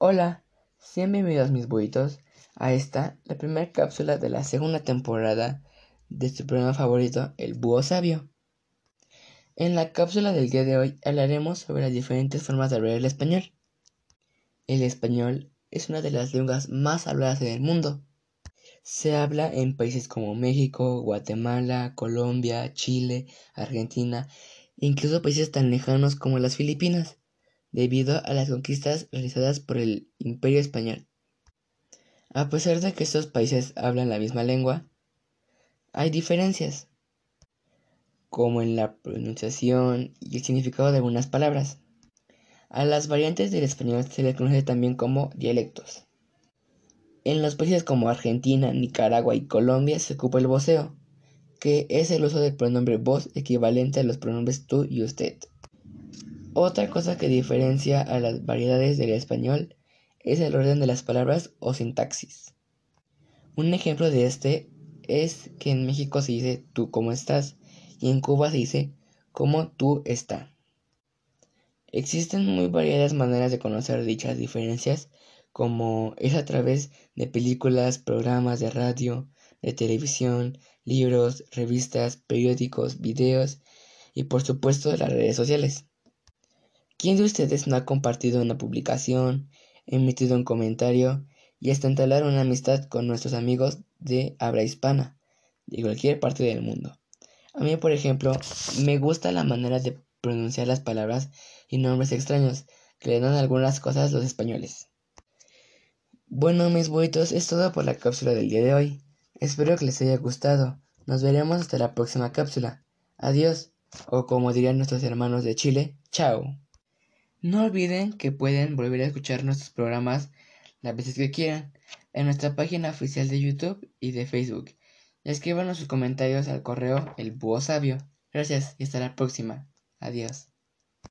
Hola, sean bienvenidos mis buitos a esta, la primera cápsula de la segunda temporada de su programa favorito, El Búho Sabio. En la cápsula del día de hoy hablaremos sobre las diferentes formas de hablar el español. El español es una de las lenguas más habladas en el mundo. Se habla en países como México, Guatemala, Colombia, Chile, Argentina, incluso países tan lejanos como las Filipinas debido a las conquistas realizadas por el Imperio Español. A pesar de que estos países hablan la misma lengua, hay diferencias, como en la pronunciación y el significado de algunas palabras. A las variantes del español se les conoce también como dialectos. En los países como Argentina, Nicaragua y Colombia se ocupa el voceo, que es el uso del pronombre vos equivalente a los pronombres tú y usted. Otra cosa que diferencia a las variedades del español es el orden de las palabras o sintaxis. Un ejemplo de este es que en México se dice tú cómo estás y en Cuba se dice cómo tú está. Existen muy variadas maneras de conocer dichas diferencias, como es a través de películas, programas de radio, de televisión, libros, revistas, periódicos, videos y por supuesto las redes sociales. ¿Quién de ustedes no ha compartido una publicación, emitido un comentario y hasta entablar una amistad con nuestros amigos de habla hispana, de cualquier parte del mundo? A mí, por ejemplo, me gusta la manera de pronunciar las palabras y nombres extraños que le dan algunas cosas los españoles. Bueno, mis buitos, es todo por la cápsula del día de hoy. Espero que les haya gustado. Nos veremos hasta la próxima cápsula. Adiós, o como dirían nuestros hermanos de Chile, chao. No olviden que pueden volver a escuchar nuestros programas las veces que quieran en nuestra página oficial de YouTube y de Facebook. Y escriban sus comentarios al correo El Búho Sabio. Gracias y hasta la próxima. Adiós.